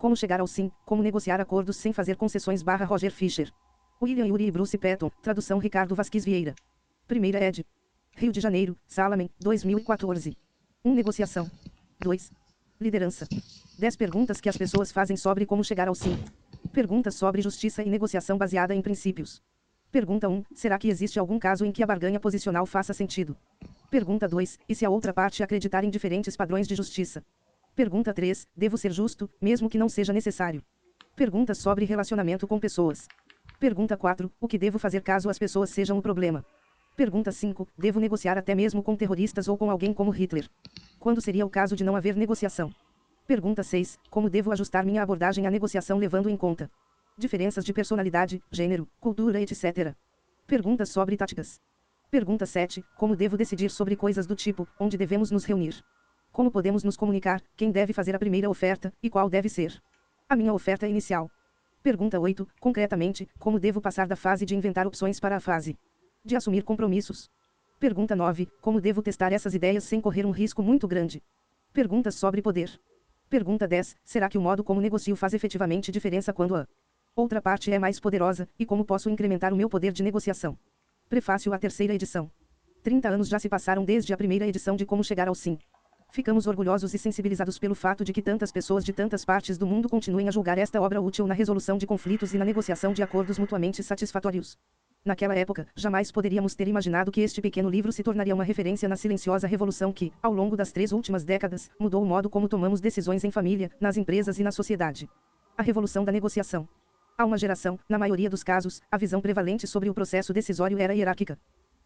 Como chegar ao sim, como negociar acordos sem fazer concessões barra Roger Fischer. William Yuri e Bruce Patton, tradução Ricardo Vasquez Vieira. Primeira ed. Rio de Janeiro, Salamen, 2014. 1. Negociação. 2. Liderança. 10 perguntas que as pessoas fazem sobre como chegar ao sim. Perguntas sobre justiça e negociação baseada em princípios. Pergunta 1. Será que existe algum caso em que a barganha posicional faça sentido? Pergunta 2. E se a outra parte acreditar em diferentes padrões de justiça? Pergunta 3. Devo ser justo, mesmo que não seja necessário? Perguntas sobre relacionamento com pessoas. Pergunta 4. O que devo fazer caso as pessoas sejam o problema? Pergunta 5. Devo negociar até mesmo com terroristas ou com alguém como Hitler? Quando seria o caso de não haver negociação? Pergunta 6. Como devo ajustar minha abordagem à negociação levando em conta diferenças de personalidade, gênero, cultura, etc. Perguntas sobre táticas. Pergunta 7. Como devo decidir sobre coisas do tipo, onde devemos nos reunir? Como podemos nos comunicar, quem deve fazer a primeira oferta, e qual deve ser? A minha oferta inicial. Pergunta 8. Concretamente, como devo passar da fase de inventar opções para a fase de assumir compromissos? Pergunta 9. Como devo testar essas ideias sem correr um risco muito grande? Perguntas sobre poder. Pergunta 10. Será que o modo como negocio faz efetivamente diferença quando a outra parte é mais poderosa, e como posso incrementar o meu poder de negociação? Prefácio à terceira edição. 30 anos já se passaram desde a primeira edição de Como Chegar ao Sim. Ficamos orgulhosos e sensibilizados pelo fato de que tantas pessoas de tantas partes do mundo continuem a julgar esta obra útil na resolução de conflitos e na negociação de acordos mutuamente satisfatórios. Naquela época, jamais poderíamos ter imaginado que este pequeno livro se tornaria uma referência na silenciosa revolução que, ao longo das três últimas décadas, mudou o modo como tomamos decisões em família, nas empresas e na sociedade. A revolução da negociação. Há uma geração, na maioria dos casos, a visão prevalente sobre o processo decisório era hierárquica.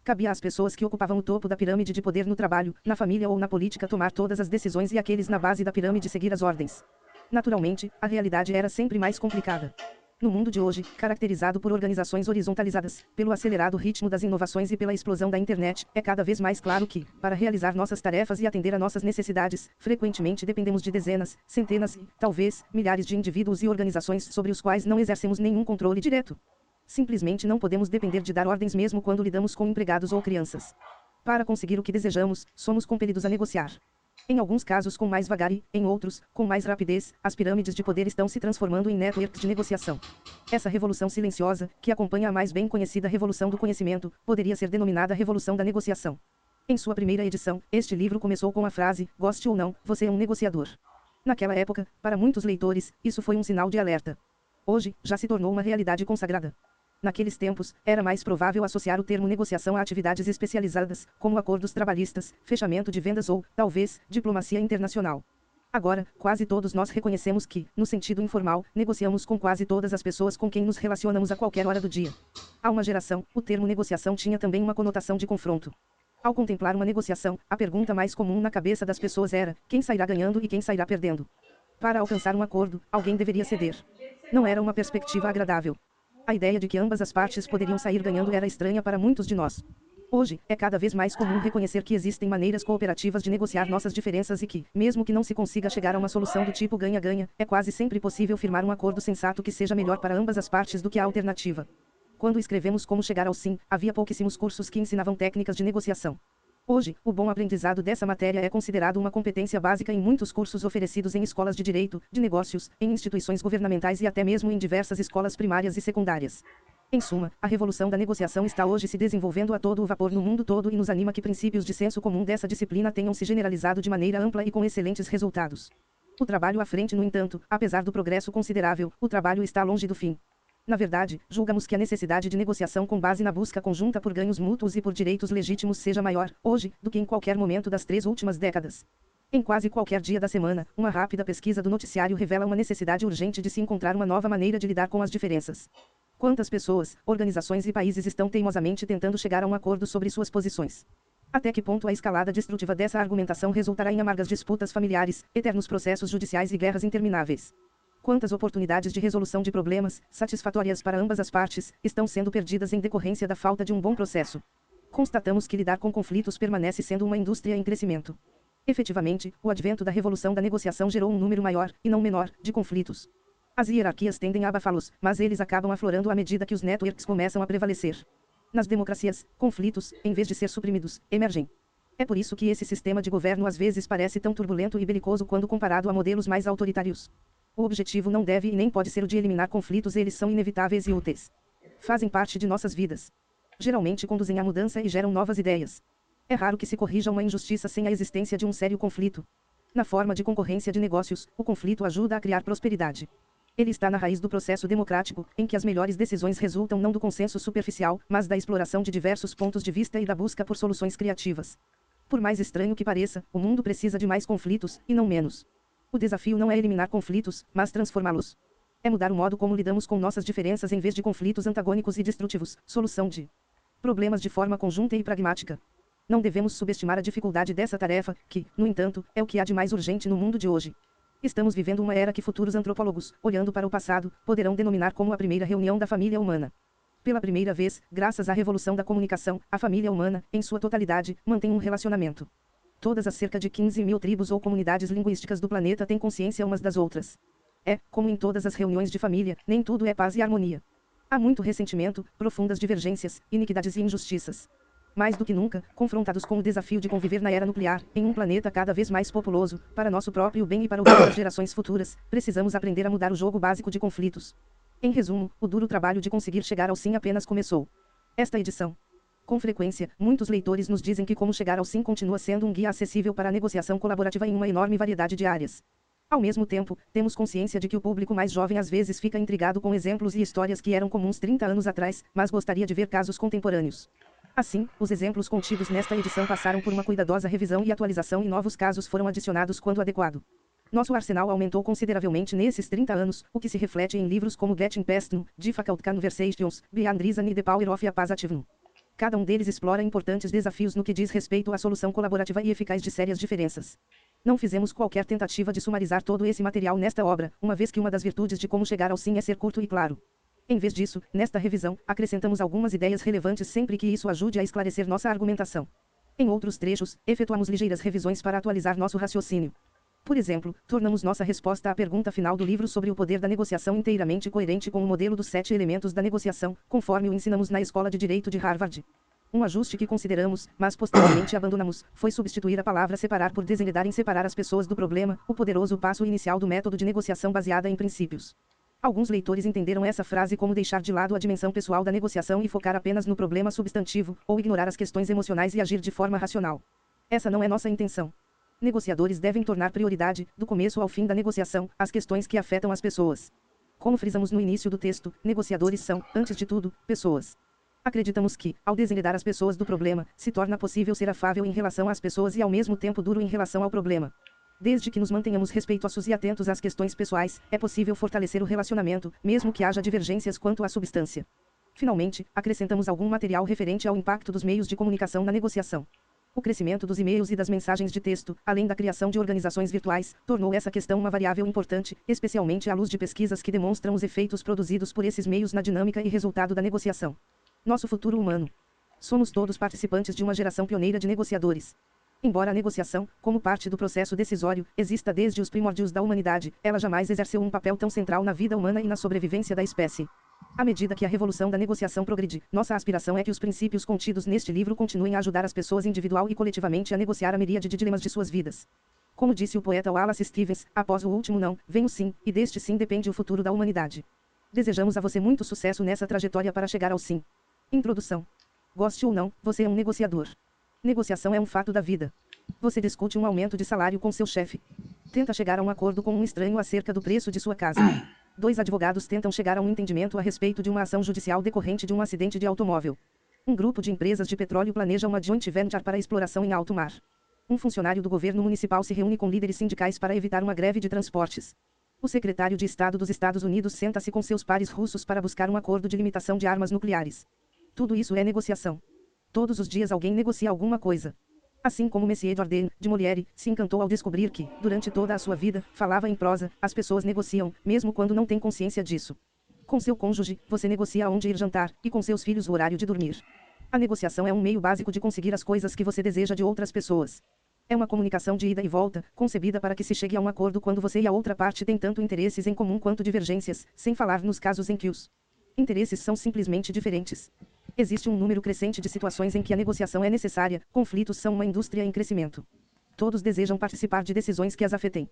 Cabia às pessoas que ocupavam o topo da pirâmide de poder no trabalho, na família ou na política tomar todas as decisões e aqueles na base da pirâmide seguir as ordens. Naturalmente, a realidade era sempre mais complicada. No mundo de hoje, caracterizado por organizações horizontalizadas, pelo acelerado ritmo das inovações e pela explosão da internet, é cada vez mais claro que, para realizar nossas tarefas e atender a nossas necessidades, frequentemente dependemos de dezenas, centenas e, talvez, milhares de indivíduos e organizações sobre os quais não exercemos nenhum controle direto. Simplesmente não podemos depender de dar ordens mesmo quando lidamos com empregados ou crianças. Para conseguir o que desejamos, somos compelidos a negociar. Em alguns casos com mais vagar e, em outros, com mais rapidez, as pirâmides de poder estão se transformando em networks de negociação. Essa revolução silenciosa, que acompanha a mais bem conhecida revolução do conhecimento, poderia ser denominada revolução da negociação. Em sua primeira edição, este livro começou com a frase: Goste ou não, você é um negociador. Naquela época, para muitos leitores, isso foi um sinal de alerta. Hoje, já se tornou uma realidade consagrada. Naqueles tempos, era mais provável associar o termo negociação a atividades especializadas, como acordos trabalhistas, fechamento de vendas ou, talvez, diplomacia internacional. Agora, quase todos nós reconhecemos que, no sentido informal, negociamos com quase todas as pessoas com quem nos relacionamos a qualquer hora do dia. Há uma geração, o termo negociação tinha também uma conotação de confronto. Ao contemplar uma negociação, a pergunta mais comum na cabeça das pessoas era: quem sairá ganhando e quem sairá perdendo? Para alcançar um acordo, alguém deveria ceder. Não era uma perspectiva agradável. A ideia de que ambas as partes poderiam sair ganhando era estranha para muitos de nós. Hoje, é cada vez mais comum reconhecer que existem maneiras cooperativas de negociar nossas diferenças e que, mesmo que não se consiga chegar a uma solução do tipo ganha-ganha, é quase sempre possível firmar um acordo sensato que seja melhor para ambas as partes do que a alternativa. Quando escrevemos Como Chegar ao Sim, havia pouquíssimos cursos que ensinavam técnicas de negociação. Hoje, o bom aprendizado dessa matéria é considerado uma competência básica em muitos cursos oferecidos em escolas de direito, de negócios, em instituições governamentais e até mesmo em diversas escolas primárias e secundárias. Em suma, a revolução da negociação está hoje se desenvolvendo a todo o vapor no mundo todo e nos anima que princípios de senso comum dessa disciplina tenham se generalizado de maneira ampla e com excelentes resultados. O trabalho à frente, no entanto, apesar do progresso considerável, o trabalho está longe do fim. Na verdade, julgamos que a necessidade de negociação com base na busca conjunta por ganhos mútuos e por direitos legítimos seja maior, hoje, do que em qualquer momento das três últimas décadas. Em quase qualquer dia da semana, uma rápida pesquisa do noticiário revela uma necessidade urgente de se encontrar uma nova maneira de lidar com as diferenças. Quantas pessoas, organizações e países estão teimosamente tentando chegar a um acordo sobre suas posições? Até que ponto a escalada destrutiva dessa argumentação resultará em amargas disputas familiares, eternos processos judiciais e guerras intermináveis? Quantas oportunidades de resolução de problemas, satisfatórias para ambas as partes, estão sendo perdidas em decorrência da falta de um bom processo? Constatamos que lidar com conflitos permanece sendo uma indústria em crescimento. Efetivamente, o advento da revolução da negociação gerou um número maior, e não menor, de conflitos. As hierarquias tendem a abafá-los, mas eles acabam aflorando à medida que os networks começam a prevalecer. Nas democracias, conflitos, em vez de ser suprimidos, emergem. É por isso que esse sistema de governo às vezes parece tão turbulento e belicoso quando comparado a modelos mais autoritários. O objetivo não deve e nem pode ser o de eliminar conflitos, eles são inevitáveis e úteis. Fazem parte de nossas vidas. Geralmente conduzem à mudança e geram novas ideias. É raro que se corrija uma injustiça sem a existência de um sério conflito. Na forma de concorrência de negócios, o conflito ajuda a criar prosperidade. Ele está na raiz do processo democrático, em que as melhores decisões resultam não do consenso superficial, mas da exploração de diversos pontos de vista e da busca por soluções criativas. Por mais estranho que pareça, o mundo precisa de mais conflitos, e não menos. O desafio não é eliminar conflitos, mas transformá-los. É mudar o modo como lidamos com nossas diferenças em vez de conflitos antagônicos e destrutivos. Solução de problemas de forma conjunta e pragmática. Não devemos subestimar a dificuldade dessa tarefa, que, no entanto, é o que há de mais urgente no mundo de hoje. Estamos vivendo uma era que futuros antropólogos, olhando para o passado, poderão denominar como a primeira reunião da família humana. Pela primeira vez, graças à revolução da comunicação, a família humana, em sua totalidade, mantém um relacionamento. Todas as cerca de 15 mil tribos ou comunidades linguísticas do planeta têm consciência umas das outras. É, como em todas as reuniões de família, nem tudo é paz e harmonia. Há muito ressentimento, profundas divergências, iniquidades e injustiças mais do que nunca, confrontados com o desafio de conviver na era nuclear, em um planeta cada vez mais populoso, para nosso próprio bem e para o bem das gerações futuras, precisamos aprender a mudar o jogo básico de conflitos. Em resumo, o duro trabalho de conseguir chegar ao sim apenas começou. Esta edição. Com frequência, muitos leitores nos dizem que como chegar ao sim continua sendo um guia acessível para a negociação colaborativa em uma enorme variedade de áreas. Ao mesmo tempo, temos consciência de que o público mais jovem às vezes fica intrigado com exemplos e histórias que eram comuns 30 anos atrás, mas gostaria de ver casos contemporâneos. Assim, os exemplos contidos nesta edição passaram por uma cuidadosa revisão e atualização e novos casos foram adicionados quando adequado. Nosso arsenal aumentou consideravelmente nesses 30 anos, o que se reflete em livros como Getting Past No, Difficult Conversations, Beyond Reason e The Power of a Positive Cada um deles explora importantes desafios no que diz respeito à solução colaborativa e eficaz de sérias diferenças. Não fizemos qualquer tentativa de sumarizar todo esse material nesta obra, uma vez que uma das virtudes de como chegar ao sim é ser curto e claro. Em vez disso, nesta revisão, acrescentamos algumas ideias relevantes sempre que isso ajude a esclarecer nossa argumentação. Em outros trechos, efetuamos ligeiras revisões para atualizar nosso raciocínio. Por exemplo, tornamos nossa resposta à pergunta final do livro sobre o poder da negociação inteiramente coerente com o modelo dos sete elementos da negociação, conforme o ensinamos na Escola de Direito de Harvard. Um ajuste que consideramos, mas posteriormente abandonamos, foi substituir a palavra separar por desenredar em separar as pessoas do problema, o poderoso passo inicial do método de negociação baseada em princípios. Alguns leitores entenderam essa frase como deixar de lado a dimensão pessoal da negociação e focar apenas no problema substantivo, ou ignorar as questões emocionais e agir de forma racional. Essa não é nossa intenção. Negociadores devem tornar prioridade, do começo ao fim da negociação, as questões que afetam as pessoas. Como frisamos no início do texto, negociadores são, antes de tudo, pessoas. Acreditamos que, ao desenredar as pessoas do problema, se torna possível ser afável em relação às pessoas e ao mesmo tempo duro em relação ao problema. Desde que nos mantenhamos respeitosos e atentos às questões pessoais, é possível fortalecer o relacionamento, mesmo que haja divergências quanto à substância. Finalmente, acrescentamos algum material referente ao impacto dos meios de comunicação na negociação. O crescimento dos e-mails e das mensagens de texto, além da criação de organizações virtuais, tornou essa questão uma variável importante, especialmente à luz de pesquisas que demonstram os efeitos produzidos por esses meios na dinâmica e resultado da negociação. Nosso futuro humano. Somos todos participantes de uma geração pioneira de negociadores. Embora a negociação, como parte do processo decisório, exista desde os primórdios da humanidade, ela jamais exerceu um papel tão central na vida humana e na sobrevivência da espécie. À medida que a revolução da negociação progride, nossa aspiração é que os princípios contidos neste livro continuem a ajudar as pessoas individual e coletivamente a negociar a miríade de dilemas de suas vidas. Como disse o poeta Wallace Stevens, após o último não, vem o sim, e deste sim depende o futuro da humanidade. Desejamos a você muito sucesso nessa trajetória para chegar ao sim. Introdução. Goste ou não, você é um negociador. Negociação é um fato da vida. Você discute um aumento de salário com seu chefe. Tenta chegar a um acordo com um estranho acerca do preço de sua casa. Dois advogados tentam chegar a um entendimento a respeito de uma ação judicial decorrente de um acidente de automóvel. Um grupo de empresas de petróleo planeja uma joint venture para exploração em alto mar. Um funcionário do governo municipal se reúne com líderes sindicais para evitar uma greve de transportes. O secretário de Estado dos Estados Unidos senta-se com seus pares russos para buscar um acordo de limitação de armas nucleares. Tudo isso é negociação. Todos os dias alguém negocia alguma coisa. Assim como Messier Dardenne, de Molière, se encantou ao descobrir que, durante toda a sua vida, falava em prosa, as pessoas negociam, mesmo quando não têm consciência disso. Com seu cônjuge, você negocia onde ir jantar, e com seus filhos o horário de dormir. A negociação é um meio básico de conseguir as coisas que você deseja de outras pessoas. É uma comunicação de ida e volta, concebida para que se chegue a um acordo quando você e a outra parte têm tanto interesses em comum quanto divergências, sem falar nos casos em que os interesses são simplesmente diferentes. Existe um número crescente de situações em que a negociação é necessária, conflitos são uma indústria em crescimento. Todos desejam participar de decisões que as afetem.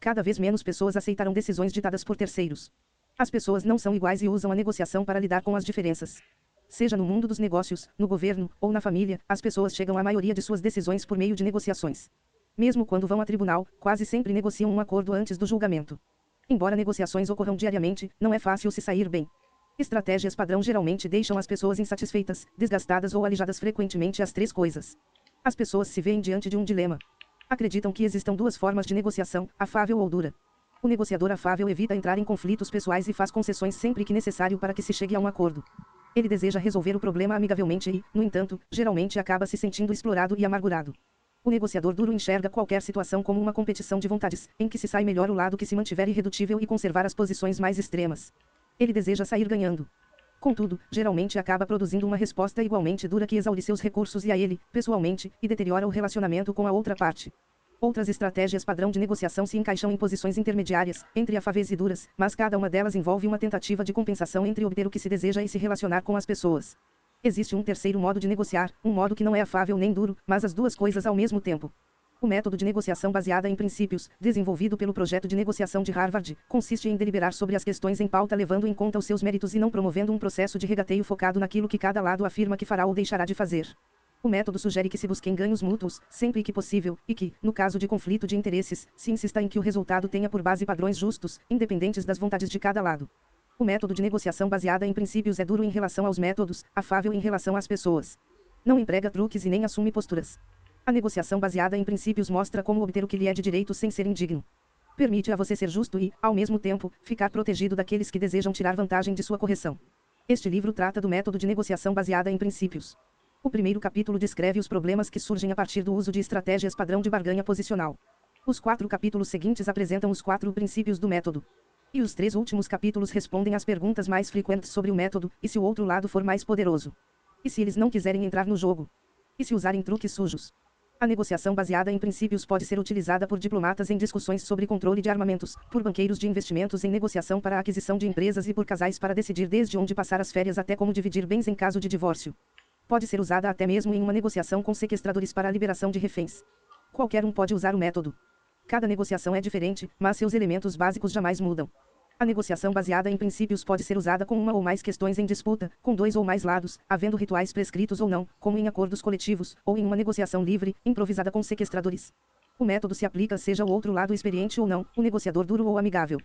Cada vez menos pessoas aceitarão decisões ditadas por terceiros. As pessoas não são iguais e usam a negociação para lidar com as diferenças. Seja no mundo dos negócios, no governo ou na família, as pessoas chegam à maioria de suas decisões por meio de negociações. Mesmo quando vão a tribunal, quase sempre negociam um acordo antes do julgamento. Embora negociações ocorram diariamente, não é fácil se sair bem. Estratégias padrão geralmente deixam as pessoas insatisfeitas, desgastadas ou alijadas frequentemente as três coisas. As pessoas se veem diante de um dilema. Acreditam que existam duas formas de negociação, afável ou dura. O negociador afável evita entrar em conflitos pessoais e faz concessões sempre que necessário para que se chegue a um acordo. Ele deseja resolver o problema amigavelmente e, no entanto, geralmente acaba se sentindo explorado e amargurado. O negociador duro enxerga qualquer situação como uma competição de vontades, em que se sai melhor o lado que se mantiver irredutível e conservar as posições mais extremas. Ele deseja sair ganhando. Contudo, geralmente acaba produzindo uma resposta igualmente dura que exaure seus recursos e a ele, pessoalmente, e deteriora o relacionamento com a outra parte. Outras estratégias padrão de negociação se encaixam em posições intermediárias, entre afáveis e duras, mas cada uma delas envolve uma tentativa de compensação entre obter o que se deseja e se relacionar com as pessoas. Existe um terceiro modo de negociar, um modo que não é afável nem duro, mas as duas coisas ao mesmo tempo. O método de negociação baseada em princípios, desenvolvido pelo projeto de negociação de Harvard, consiste em deliberar sobre as questões em pauta levando em conta os seus méritos e não promovendo um processo de regateio focado naquilo que cada lado afirma que fará ou deixará de fazer. O método sugere que se busquem ganhos mútuos, sempre que possível, e que, no caso de conflito de interesses, se insista em que o resultado tenha por base padrões justos, independentes das vontades de cada lado. O método de negociação baseada em princípios é duro em relação aos métodos, afável em relação às pessoas. Não emprega truques e nem assume posturas. A negociação baseada em princípios mostra como obter o que lhe é de direito sem ser indigno. Permite a você ser justo e, ao mesmo tempo, ficar protegido daqueles que desejam tirar vantagem de sua correção. Este livro trata do método de negociação baseada em princípios. O primeiro capítulo descreve os problemas que surgem a partir do uso de estratégias padrão de barganha posicional. Os quatro capítulos seguintes apresentam os quatro princípios do método. E os três últimos capítulos respondem às perguntas mais frequentes sobre o método, e se o outro lado for mais poderoso. E se eles não quiserem entrar no jogo? E se usarem truques sujos? A negociação baseada em princípios pode ser utilizada por diplomatas em discussões sobre controle de armamentos, por banqueiros de investimentos em negociação para a aquisição de empresas e por casais para decidir desde onde passar as férias até como dividir bens em caso de divórcio. Pode ser usada até mesmo em uma negociação com sequestradores para a liberação de reféns. Qualquer um pode usar o método. Cada negociação é diferente, mas seus elementos básicos jamais mudam. A negociação baseada em princípios pode ser usada com uma ou mais questões em disputa, com dois ou mais lados, havendo rituais prescritos ou não, como em acordos coletivos, ou em uma negociação livre, improvisada com sequestradores. O método se aplica seja o outro lado experiente ou não, o negociador duro ou amigável.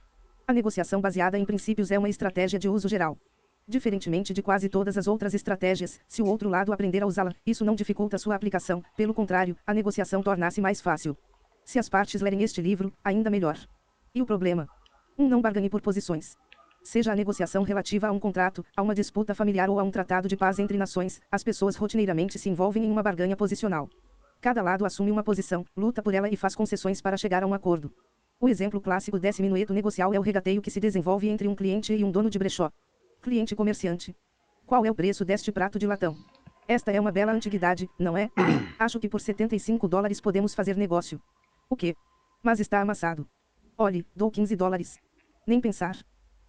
A negociação baseada em princípios é uma estratégia de uso geral. Diferentemente de quase todas as outras estratégias, se o outro lado aprender a usá-la, isso não dificulta sua aplicação, pelo contrário, a negociação torna-se mais fácil. Se as partes lerem este livro, ainda melhor. E o problema? Um não barganhe por posições. Seja a negociação relativa a um contrato, a uma disputa familiar ou a um tratado de paz entre nações, as pessoas rotineiramente se envolvem em uma barganha posicional. Cada lado assume uma posição, luta por ela e faz concessões para chegar a um acordo. O exemplo clássico desse minueto negocial é o regateio que se desenvolve entre um cliente e um dono de brechó. Cliente comerciante. Qual é o preço deste prato de latão? Esta é uma bela antiguidade, não é? Acho que por 75 dólares podemos fazer negócio. O quê? Mas está amassado. Olhe, dou 15 dólares. Nem pensar.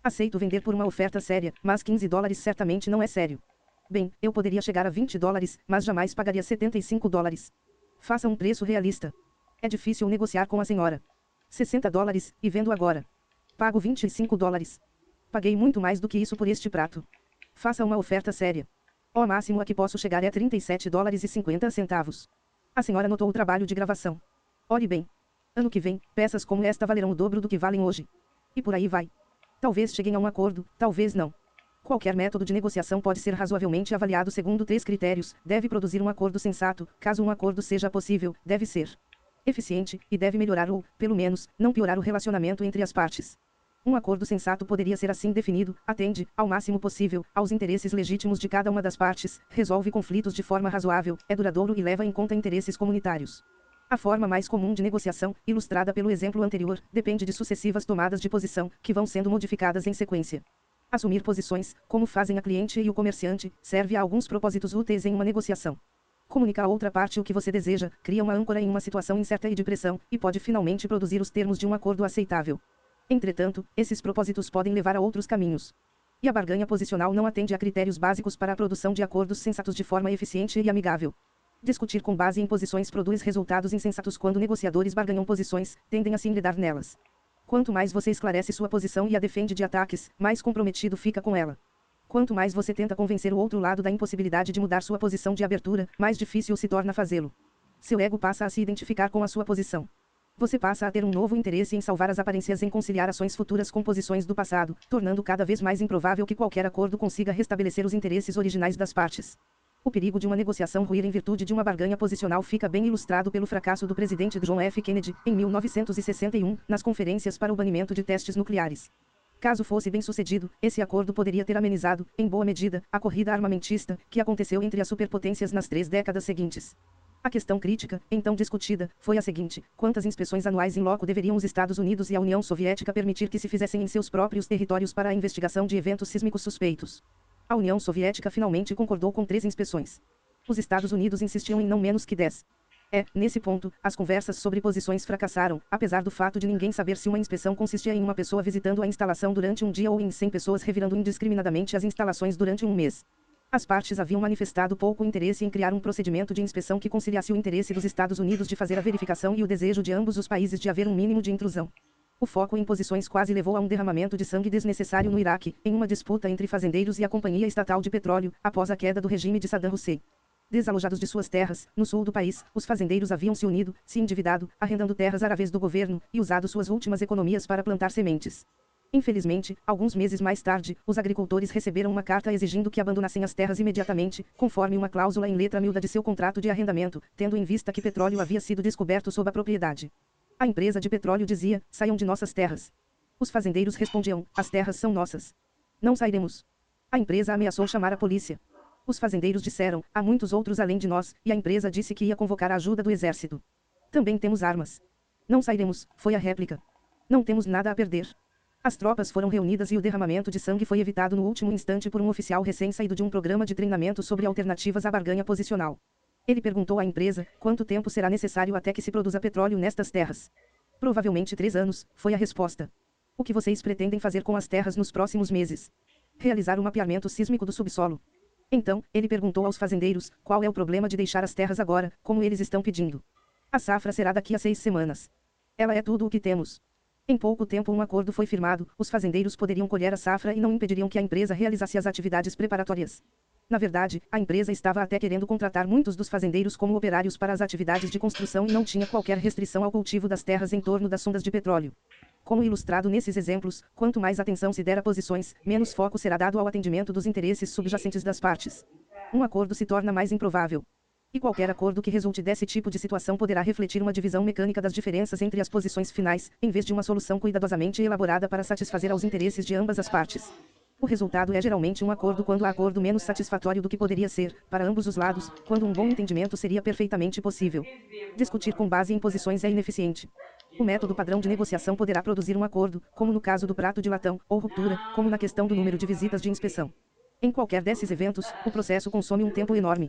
Aceito vender por uma oferta séria, mas 15 dólares certamente não é sério. Bem, eu poderia chegar a 20 dólares, mas jamais pagaria 75 dólares. Faça um preço realista. É difícil negociar com a senhora. 60 dólares, e vendo agora. Pago 25 dólares. Paguei muito mais do que isso por este prato. Faça uma oferta séria. O máximo a que posso chegar é 37 dólares e 50 centavos. A senhora notou o trabalho de gravação. Olhe bem, Ano que vem, peças como esta valerão o dobro do que valem hoje. E por aí vai. Talvez cheguem a um acordo, talvez não. Qualquer método de negociação pode ser razoavelmente avaliado segundo três critérios: deve produzir um acordo sensato, caso um acordo seja possível, deve ser eficiente, e deve melhorar ou, pelo menos, não piorar o relacionamento entre as partes. Um acordo sensato poderia ser assim definido: atende, ao máximo possível, aos interesses legítimos de cada uma das partes, resolve conflitos de forma razoável, é duradouro e leva em conta interesses comunitários. A forma mais comum de negociação, ilustrada pelo exemplo anterior, depende de sucessivas tomadas de posição, que vão sendo modificadas em sequência. Assumir posições, como fazem a cliente e o comerciante, serve a alguns propósitos úteis em uma negociação. Comunica a outra parte o que você deseja, cria uma âncora em uma situação incerta e de pressão, e pode finalmente produzir os termos de um acordo aceitável. Entretanto, esses propósitos podem levar a outros caminhos. E a barganha posicional não atende a critérios básicos para a produção de acordos sensatos de forma eficiente e amigável. Discutir com base em posições produz resultados insensatos quando negociadores barganham posições, tendem a se enredar nelas. Quanto mais você esclarece sua posição e a defende de ataques, mais comprometido fica com ela. Quanto mais você tenta convencer o outro lado da impossibilidade de mudar sua posição de abertura, mais difícil se torna fazê-lo. Seu ego passa a se identificar com a sua posição. Você passa a ter um novo interesse em salvar as aparências em conciliar ações futuras com posições do passado, tornando cada vez mais improvável que qualquer acordo consiga restabelecer os interesses originais das partes. O perigo de uma negociação ruir em virtude de uma barganha posicional fica bem ilustrado pelo fracasso do presidente John F. Kennedy, em 1961, nas conferências para o banimento de testes nucleares. Caso fosse bem sucedido, esse acordo poderia ter amenizado, em boa medida, a corrida armamentista que aconteceu entre as superpotências nas três décadas seguintes. A questão crítica, então discutida, foi a seguinte: quantas inspeções anuais em loco deveriam os Estados Unidos e a União Soviética permitir que se fizessem em seus próprios territórios para a investigação de eventos sísmicos suspeitos? A União Soviética finalmente concordou com três inspeções. Os Estados Unidos insistiam em não menos que dez. É, nesse ponto, as conversas sobre posições fracassaram, apesar do fato de ninguém saber se uma inspeção consistia em uma pessoa visitando a instalação durante um dia ou em 100 pessoas revirando indiscriminadamente as instalações durante um mês. As partes haviam manifestado pouco interesse em criar um procedimento de inspeção que conciliasse o interesse dos Estados Unidos de fazer a verificação e o desejo de ambos os países de haver um mínimo de intrusão. O foco em posições quase levou a um derramamento de sangue desnecessário no Iraque, em uma disputa entre fazendeiros e a Companhia Estatal de Petróleo, após a queda do regime de Saddam Hussein. Desalojados de suas terras, no sul do país, os fazendeiros haviam se unido, se endividado, arrendando terras através do governo, e usado suas últimas economias para plantar sementes. Infelizmente, alguns meses mais tarde, os agricultores receberam uma carta exigindo que abandonassem as terras imediatamente, conforme uma cláusula em letra miúda de seu contrato de arrendamento, tendo em vista que petróleo havia sido descoberto sob a propriedade. A empresa de petróleo dizia: saiam de nossas terras. Os fazendeiros respondiam: as terras são nossas. Não sairemos. A empresa ameaçou chamar a polícia. Os fazendeiros disseram, há muitos outros além de nós, e a empresa disse que ia convocar a ajuda do exército. Também temos armas. Não sairemos, foi a réplica. Não temos nada a perder. As tropas foram reunidas e o derramamento de sangue foi evitado no último instante por um oficial recém-saído de um programa de treinamento sobre alternativas à barganha posicional. Ele perguntou à empresa quanto tempo será necessário até que se produza petróleo nestas terras. Provavelmente três anos, foi a resposta. O que vocês pretendem fazer com as terras nos próximos meses? Realizar um mapeamento sísmico do subsolo. Então, ele perguntou aos fazendeiros, qual é o problema de deixar as terras agora, como eles estão pedindo. A safra será daqui a seis semanas. Ela é tudo o que temos. Em pouco tempo um acordo foi firmado, os fazendeiros poderiam colher a safra e não impediriam que a empresa realizasse as atividades preparatórias. Na verdade, a empresa estava até querendo contratar muitos dos fazendeiros como operários para as atividades de construção e não tinha qualquer restrição ao cultivo das terras em torno das sondas de petróleo. Como ilustrado nesses exemplos, quanto mais atenção se der a posições, menos foco será dado ao atendimento dos interesses subjacentes das partes. Um acordo se torna mais improvável. E qualquer acordo que resulte desse tipo de situação poderá refletir uma divisão mecânica das diferenças entre as posições finais, em vez de uma solução cuidadosamente elaborada para satisfazer aos interesses de ambas as partes. O resultado é geralmente um acordo quando há acordo menos satisfatório do que poderia ser, para ambos os lados, quando um bom entendimento seria perfeitamente possível. Discutir com base em posições é ineficiente. O método padrão de negociação poderá produzir um acordo, como no caso do prato de latão, ou ruptura, como na questão do número de visitas de inspeção. Em qualquer desses eventos, o processo consome um tempo enorme.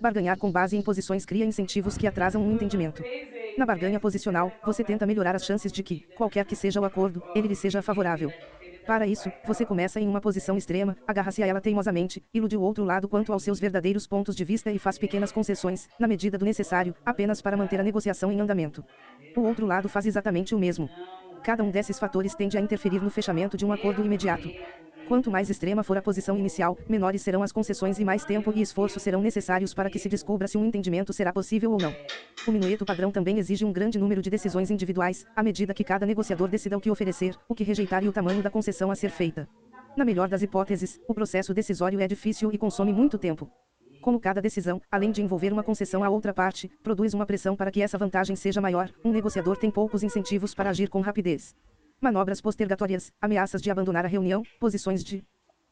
Barganhar com base em posições cria incentivos que atrasam um entendimento. Na barganha posicional, você tenta melhorar as chances de que, qualquer que seja o acordo, ele lhe seja favorável. Para isso, você começa em uma posição extrema, agarra-se a ela teimosamente, ilude o outro lado quanto aos seus verdadeiros pontos de vista e faz pequenas concessões, na medida do necessário, apenas para manter a negociação em andamento. O outro lado faz exatamente o mesmo. Cada um desses fatores tende a interferir no fechamento de um acordo imediato. Quanto mais extrema for a posição inicial, menores serão as concessões e mais tempo e esforço serão necessários para que se descubra se um entendimento será possível ou não. O minueto padrão também exige um grande número de decisões individuais, à medida que cada negociador decida o que oferecer, o que rejeitar e o tamanho da concessão a ser feita. Na melhor das hipóteses, o processo decisório é difícil e consome muito tempo. Como cada decisão, além de envolver uma concessão à outra parte, produz uma pressão para que essa vantagem seja maior, um negociador tem poucos incentivos para agir com rapidez. Manobras postergatórias, ameaças de abandonar a reunião, posições de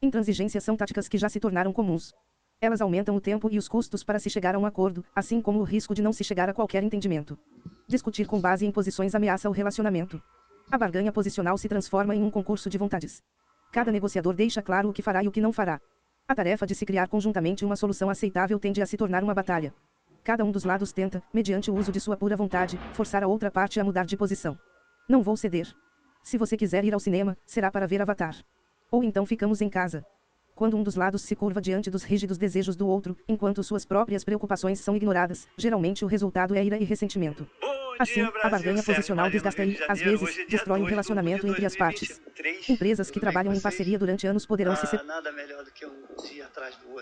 intransigência são táticas que já se tornaram comuns. Elas aumentam o tempo e os custos para se chegar a um acordo, assim como o risco de não se chegar a qualquer entendimento. Discutir com base em posições ameaça o relacionamento. A barganha posicional se transforma em um concurso de vontades. Cada negociador deixa claro o que fará e o que não fará. A tarefa de se criar conjuntamente uma solução aceitável tende a se tornar uma batalha. Cada um dos lados tenta, mediante o uso de sua pura vontade, forçar a outra parte a mudar de posição. Não vou ceder. Se você quiser ir ao cinema, será para ver Avatar. Ou então ficamos em casa quando um dos lados se curva diante dos rígidos desejos do outro, enquanto suas próprias preocupações são ignoradas, geralmente o resultado é ira e ressentimento. Assim, a barganha posicional desgasta e, às vezes, destrói o relacionamento entre as partes. Empresas que trabalham em parceria durante anos poderão se Ah, separar. nada melhor do que um dia atrás do outro.